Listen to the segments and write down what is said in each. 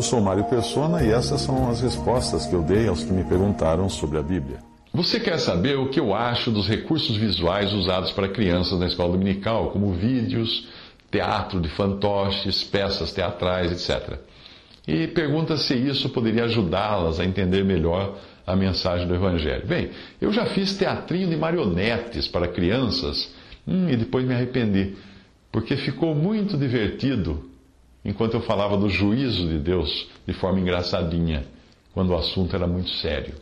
Eu sou Mário Persona e essas são as respostas que eu dei aos que me perguntaram sobre a Bíblia. Você quer saber o que eu acho dos recursos visuais usados para crianças na escola dominical, como vídeos, teatro de fantoches, peças teatrais, etc. E pergunta se isso poderia ajudá-las a entender melhor a mensagem do Evangelho. Bem, eu já fiz teatrinho de marionetes para crianças hum, e depois me arrependi, porque ficou muito divertido enquanto eu falava do juízo de Deus de forma engraçadinha, quando o assunto era muito sério.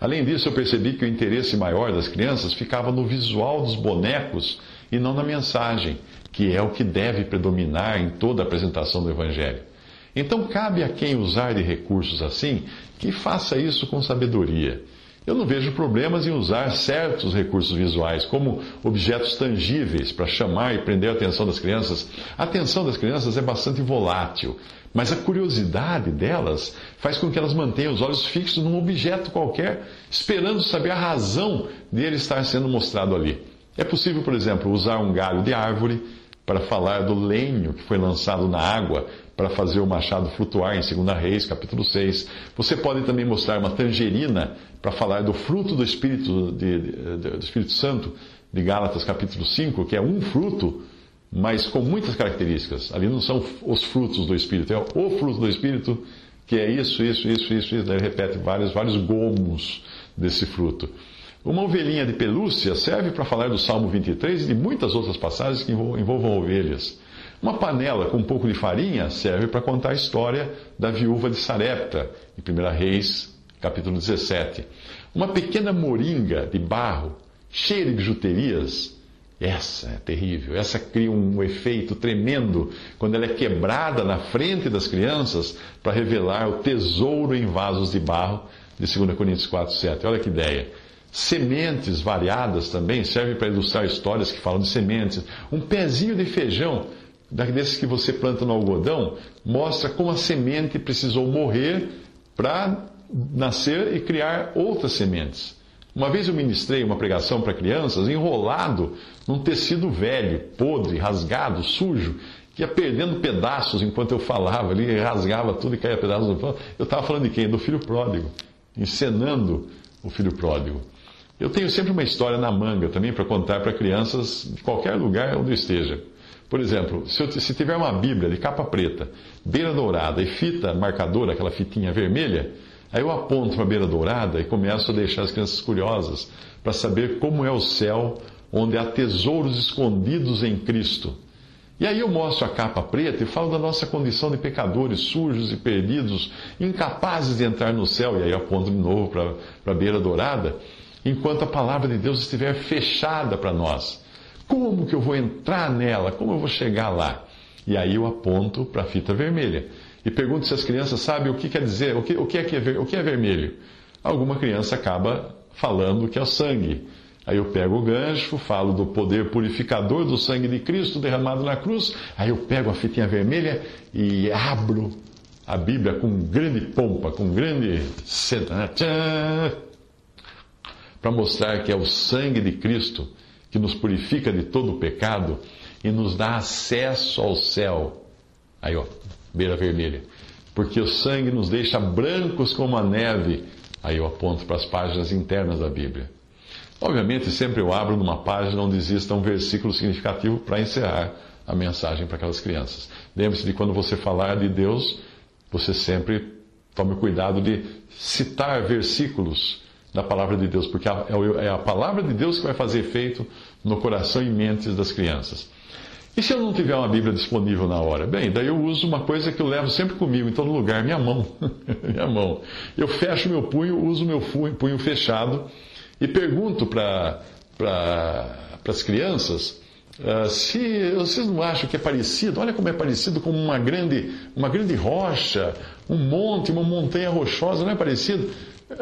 Além disso, eu percebi que o interesse maior das crianças ficava no visual dos bonecos e não na mensagem, que é o que deve predominar em toda a apresentação do Evangelho. Então, cabe a quem usar de recursos assim que faça isso com sabedoria. Eu não vejo problemas em usar certos recursos visuais, como objetos tangíveis, para chamar e prender a atenção das crianças. A atenção das crianças é bastante volátil, mas a curiosidade delas faz com que elas mantenham os olhos fixos num objeto qualquer, esperando saber a razão dele estar sendo mostrado ali. É possível, por exemplo, usar um galho de árvore para falar do lenho que foi lançado na água para fazer o machado flutuar em 2 Reis, capítulo 6. Você pode também mostrar uma tangerina para falar do fruto do Espírito, de, de, do Espírito Santo, de Gálatas, capítulo 5, que é um fruto, mas com muitas características. Ali não são os frutos do Espírito, é o fruto do Espírito, que é isso, isso, isso, isso, isso. Ele repete vários, vários gomos desse fruto. Uma ovelhinha de pelúcia serve para falar do Salmo 23 e de muitas outras passagens que envolvam ovelhas. Uma panela com um pouco de farinha serve para contar a história da viúva de Sarepta, em 1 Reis, capítulo 17. Uma pequena moringa de barro, cheia de bijuterias, essa é terrível. Essa cria um efeito tremendo quando ela é quebrada na frente das crianças para revelar o tesouro em vasos de barro de 2 Coríntios 4, 7. Olha que ideia. Sementes variadas também servem para ilustrar histórias que falam de sementes. Um pezinho de feijão, desses que você planta no algodão, mostra como a semente precisou morrer para nascer e criar outras sementes. Uma vez eu ministrei uma pregação para crianças enrolado num tecido velho, podre, rasgado, sujo, que ia perdendo pedaços enquanto eu falava ali, rasgava tudo e caía pedaços Eu estava falando de quem? Do filho pródigo, encenando o filho pródigo. Eu tenho sempre uma história na manga também para contar para crianças de qualquer lugar onde eu esteja. Por exemplo, se, eu, se, tiver uma Bíblia de capa preta, beira dourada e fita marcadora, aquela fitinha vermelha, aí eu aponto para a beira dourada e começo a deixar as crianças curiosas para saber como é o céu onde há tesouros escondidos em Cristo. E aí eu mostro a capa preta e falo da nossa condição de pecadores sujos e perdidos, incapazes de entrar no céu, e aí aponto de novo para a beira dourada enquanto a palavra de Deus estiver fechada para nós. Como que eu vou entrar nela? Como eu vou chegar lá? E aí eu aponto para a fita vermelha. E pergunto se as crianças sabem o que quer dizer, o que, o que, é, que é, o que é vermelho. Alguma criança acaba falando que é o sangue. Aí eu pego o gancho, falo do poder purificador do sangue de Cristo derramado na cruz. Aí eu pego a fitinha vermelha e abro a Bíblia com grande pompa, com grande senta, né? Para mostrar que é o sangue de Cristo que nos purifica de todo o pecado e nos dá acesso ao céu. Aí, ó, beira vermelha. Porque o sangue nos deixa brancos como a neve. Aí eu aponto para as páginas internas da Bíblia. Obviamente, sempre eu abro numa página onde exista um versículo significativo para encerrar a mensagem para aquelas crianças. Lembre-se de quando você falar de Deus, você sempre tome cuidado de citar versículos da palavra de Deus, porque é, é a palavra de Deus que vai fazer efeito no coração e mentes das crianças. E se eu não tiver uma Bíblia disponível na hora? Bem, daí eu uso uma coisa que eu levo sempre comigo, em todo lugar, minha mão. minha mão. Eu fecho meu punho, uso meu punho fechado e pergunto para pra, as crianças Uh, se vocês não acham que é parecido, olha como é parecido com uma grande, uma grande rocha, um monte, uma montanha rochosa, não é parecido?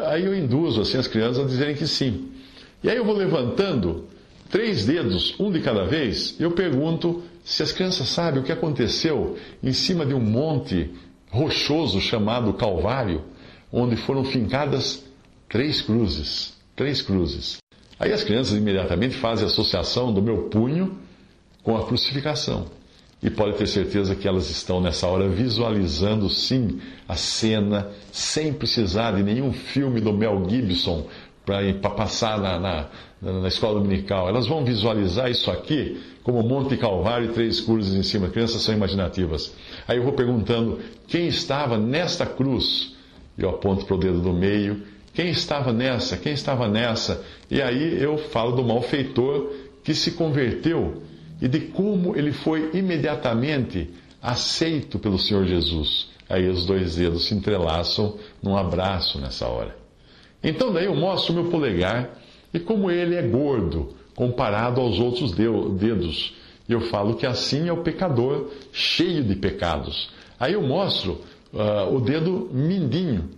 Aí eu induzo assim, as crianças a dizerem que sim. E aí eu vou levantando três dedos, um de cada vez, e eu pergunto se as crianças sabem o que aconteceu em cima de um monte rochoso chamado Calvário, onde foram fincadas três cruzes. Três cruzes. Aí as crianças imediatamente fazem associação do meu punho com a crucificação. E pode ter certeza que elas estão nessa hora visualizando sim a cena, sem precisar de nenhum filme do Mel Gibson para passar na, na, na, escola dominical. Elas vão visualizar isso aqui como Monte Calvário e três cruzes em cima. Crianças são imaginativas. Aí eu vou perguntando quem estava nesta cruz. Eu aponto para o dedo do meio. Quem estava nessa? Quem estava nessa? E aí eu falo do malfeitor que se converteu e de como ele foi imediatamente aceito pelo Senhor Jesus. Aí os dois dedos se entrelaçam num abraço nessa hora. Então daí eu mostro o meu polegar e como ele é gordo comparado aos outros dedos. E eu falo que assim é o pecador cheio de pecados. Aí eu mostro uh, o dedo mindinho.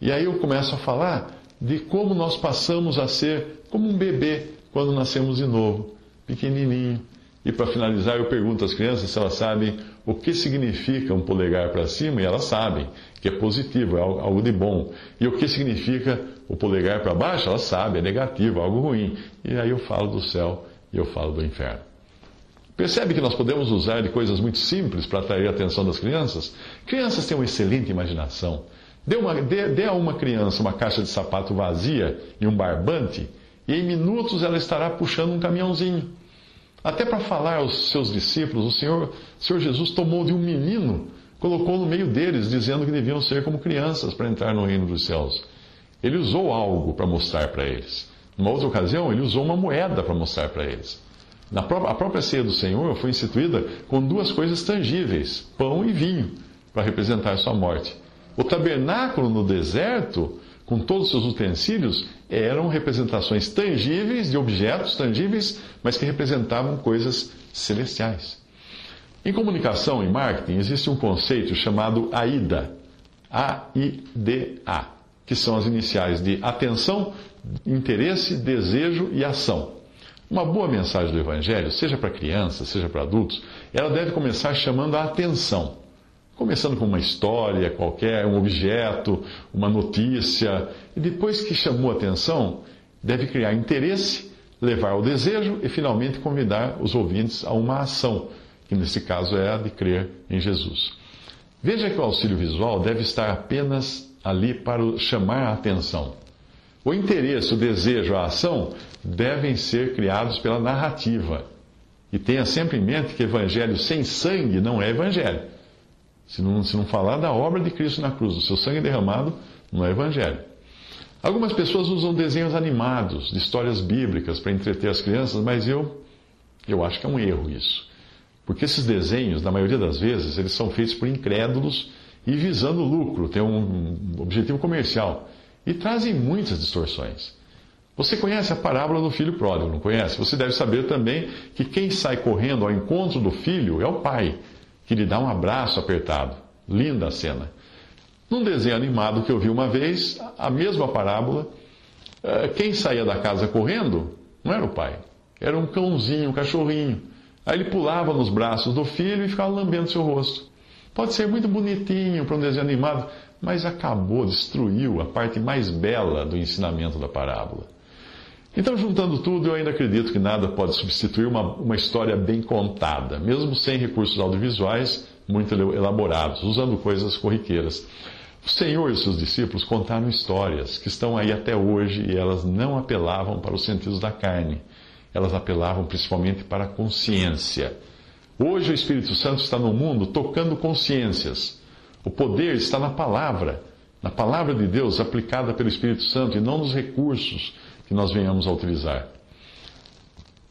E aí eu começo a falar de como nós passamos a ser como um bebê quando nascemos de novo, pequenininho, e para finalizar, eu pergunto às crianças se elas sabem o que significa um polegar para cima, e elas sabem que é positivo, é algo de bom. E o que significa o polegar para baixo, elas sabem, é negativo, é algo ruim. E aí eu falo do céu e eu falo do inferno. Percebe que nós podemos usar de coisas muito simples para atrair a atenção das crianças? Crianças têm uma excelente imaginação. Dê, uma, dê, dê a uma criança uma caixa de sapato vazia e um barbante, e em minutos ela estará puxando um caminhãozinho. Até para falar aos seus discípulos, o Senhor, o Senhor Jesus tomou de um menino, colocou no meio deles, dizendo que deviam ser como crianças para entrar no reino dos céus. Ele usou algo para mostrar para eles. Numa outra ocasião, ele usou uma moeda para mostrar para eles. Na a própria ceia do Senhor foi instituída com duas coisas tangíveis: pão e vinho, para representar sua morte. O tabernáculo no deserto com todos os seus utensílios, eram representações tangíveis de objetos tangíveis, mas que representavam coisas celestiais. Em comunicação e marketing existe um conceito chamado AIDA, A-I-D-A, que são as iniciais de atenção, interesse, desejo e ação. Uma boa mensagem do Evangelho, seja para crianças, seja para adultos, ela deve começar chamando a atenção. Começando com uma história qualquer, um objeto, uma notícia, e depois que chamou a atenção, deve criar interesse, levar ao desejo e finalmente convidar os ouvintes a uma ação, que nesse caso é a de crer em Jesus. Veja que o auxílio visual deve estar apenas ali para chamar a atenção. O interesse, o desejo, a ação devem ser criados pela narrativa. E tenha sempre em mente que evangelho sem sangue não é evangelho. Se não, se não falar da obra de Cristo na cruz, do seu sangue derramado, não é evangelho. Algumas pessoas usam desenhos animados de histórias bíblicas para entreter as crianças, mas eu, eu acho que é um erro isso. Porque esses desenhos, na maioria das vezes, eles são feitos por incrédulos e visando lucro, tem um objetivo comercial. E trazem muitas distorções. Você conhece a parábola do filho pródigo, não conhece? Você deve saber também que quem sai correndo ao encontro do filho é o pai que lhe dá um abraço apertado. Linda a cena. Num desenho animado que eu vi uma vez, a mesma parábola, eh, quem saía da casa correndo não era o pai, era um cãozinho, um cachorrinho. Aí ele pulava nos braços do filho e ficava lambendo seu rosto. Pode ser muito bonitinho para um desenho animado, mas acabou, destruiu a parte mais bela do ensinamento da parábola. Então, juntando tudo, eu ainda acredito que nada pode substituir uma, uma história bem contada, mesmo sem recursos audiovisuais muito elaborados, usando coisas corriqueiras. O Senhor e os seus discípulos contaram histórias que estão aí até hoje e elas não apelavam para os sentidos da carne, elas apelavam principalmente para a consciência. Hoje o Espírito Santo está no mundo tocando consciências. O poder está na palavra, na palavra de Deus aplicada pelo Espírito Santo e não nos recursos que nós venhamos a utilizar.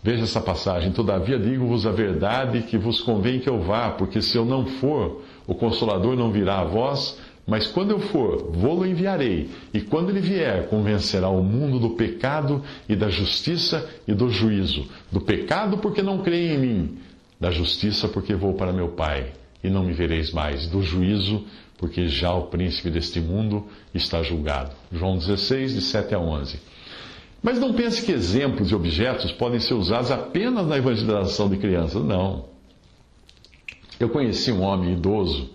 Veja essa passagem. Todavia digo-vos a verdade que vos convém que eu vá, porque se eu não for, o Consolador não virá a vós, Mas quando eu for, vou-lo enviarei, e quando ele vier, convencerá o mundo do pecado e da justiça e do juízo. Do pecado, porque não creem em mim, da justiça, porque vou para meu Pai, e não me vereis mais, do juízo, porque já o príncipe deste mundo está julgado. João 16, de 7 a 11. Mas não pense que exemplos e objetos podem ser usados apenas na evangelização de crianças. Não. Eu conheci um homem idoso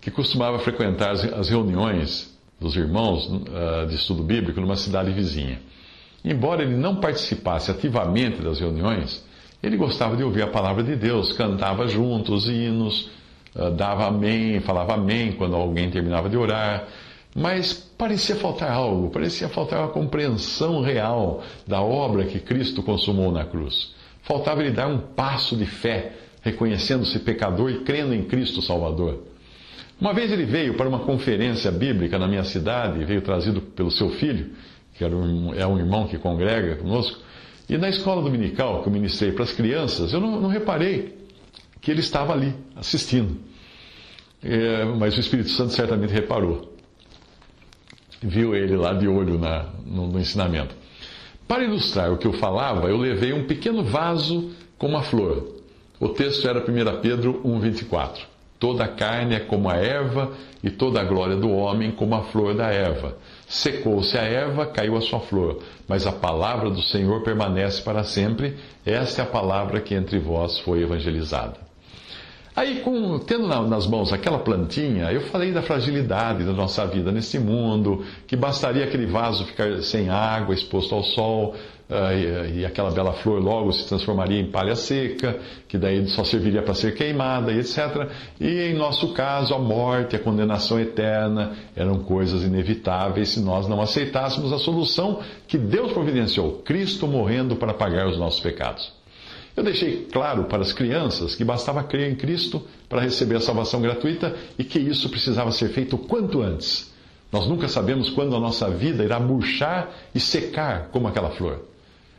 que costumava frequentar as reuniões dos irmãos uh, de estudo bíblico numa cidade vizinha. Embora ele não participasse ativamente das reuniões, ele gostava de ouvir a palavra de Deus, cantava juntos hinos, uh, dava amém, falava amém quando alguém terminava de orar, mas parecia faltar algo, parecia faltar uma compreensão real da obra que Cristo consumou na cruz. Faltava ele dar um passo de fé, reconhecendo-se pecador e crendo em Cristo Salvador. Uma vez ele veio para uma conferência bíblica na minha cidade, veio trazido pelo seu filho, que um, é um irmão que congrega conosco, e na escola dominical que eu ministrei para as crianças, eu não, não reparei que ele estava ali, assistindo. É, mas o Espírito Santo certamente reparou. Viu ele lá de olho na, no, no ensinamento. Para ilustrar o que eu falava, eu levei um pequeno vaso com uma flor. O texto era 1 Pedro 1,24. Toda a carne é como a erva, e toda a glória do homem como a flor da erva. Secou-se a erva, caiu a sua flor, mas a palavra do Senhor permanece para sempre. Esta é a palavra que entre vós foi evangelizada. Aí, com, tendo nas mãos aquela plantinha, eu falei da fragilidade da nossa vida nesse mundo, que bastaria aquele vaso ficar sem água, exposto ao sol, uh, e, e, aquela bela flor logo se transformaria em palha seca, que daí só serviria para ser queimada, e etc. E em nosso caso, a morte, a condenação eterna eram coisas inevitáveis se nós não aceitássemos a solução que Deus providenciou: Cristo morrendo para pagar os nossos pecados. Eu deixei claro para as crianças que bastava crer em Cristo para receber a salvação gratuita e que isso precisava ser feito quanto antes. Nós nunca sabemos quando a nossa vida irá murchar e secar como aquela flor.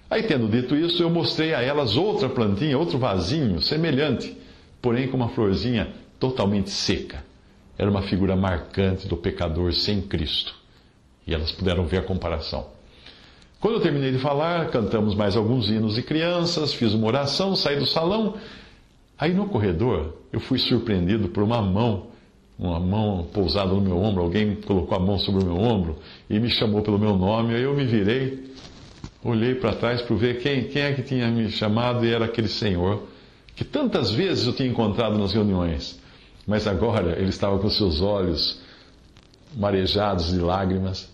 Aí, tendo dito isso, eu mostrei a elas outra plantinha, outro vasinho semelhante, porém com uma florzinha totalmente seca. Era uma figura marcante do pecador sem Cristo. E elas puderam ver a comparação. Quando eu terminei de falar, cantamos mais alguns hinos de crianças, fiz uma oração, saí do salão. Aí no corredor, eu fui surpreendido por uma mão, uma mão pousada no meu ombro. Alguém colocou a mão sobre o meu ombro e me chamou pelo meu nome. Aí eu me virei, olhei para trás para ver quem, quem é que tinha me chamado e era aquele senhor que tantas vezes eu tinha encontrado nas reuniões. Mas agora ele estava com seus olhos marejados de lágrimas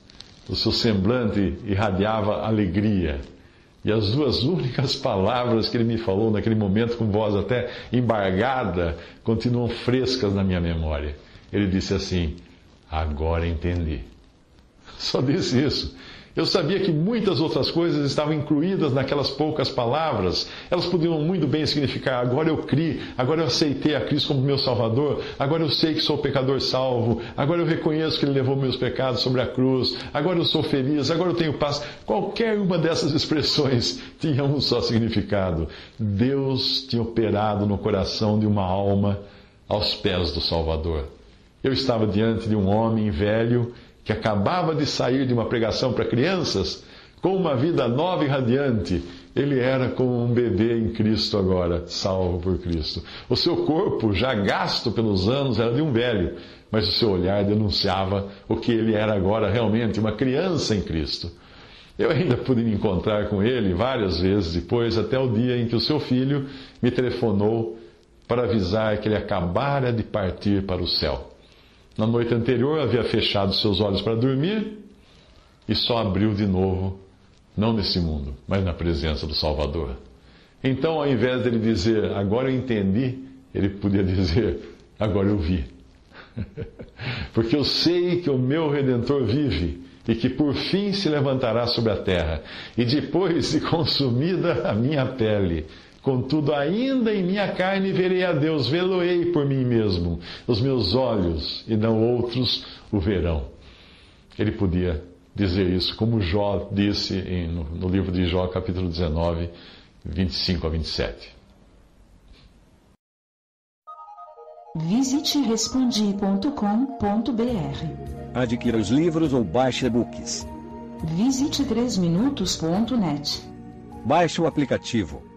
o seu semblante irradiava alegria. E as duas únicas palavras que ele me falou naquele momento, com voz até embargada, continuam frescas na minha memória. Ele disse assim: Agora entendi. Só disse isso. Eu sabia que muitas outras coisas estavam incluídas naquelas poucas palavras. Elas podiam muito bem significar: agora eu criei, agora eu aceitei a Cristo como meu Salvador, agora eu sei que sou pecador salvo, agora eu reconheço que Ele levou meus pecados sobre a cruz, agora eu sou feliz, agora eu tenho paz. Qualquer uma dessas expressões tinha um só significado: Deus tinha operado no coração de uma alma aos pés do Salvador. Eu estava diante de um homem velho que acabava de sair de uma pregação para crianças, com uma vida nova e radiante, ele era como um bebê em Cristo agora, salvo por Cristo. O seu corpo, já gasto pelos anos, era de um velho, mas o seu olhar denunciava o que ele era agora realmente, uma criança em Cristo. Eu ainda pude me encontrar com ele várias vezes depois, até o dia em que o seu filho me telefonou para avisar que ele acabara de partir para o céu. Na noite anterior havia fechado seus olhos para dormir e só abriu de novo, não nesse mundo, mas na presença do Salvador. Então, ao invés dele dizer, agora eu entendi, ele podia dizer, agora eu vi. Porque eu sei que o meu redentor vive e que por fim se levantará sobre a terra, e depois de consumida a minha pele, Contudo, ainda em minha carne verei a Deus, vê-lo-ei por mim mesmo. Os meus olhos, e não outros, o verão. Ele podia dizer isso, como Jó disse no livro de Jó, capítulo 19, 25 a 27. Visite respondi.com.br. Adquira os livros ou baixe e-books. Visite 3minutos.net. Baixe o aplicativo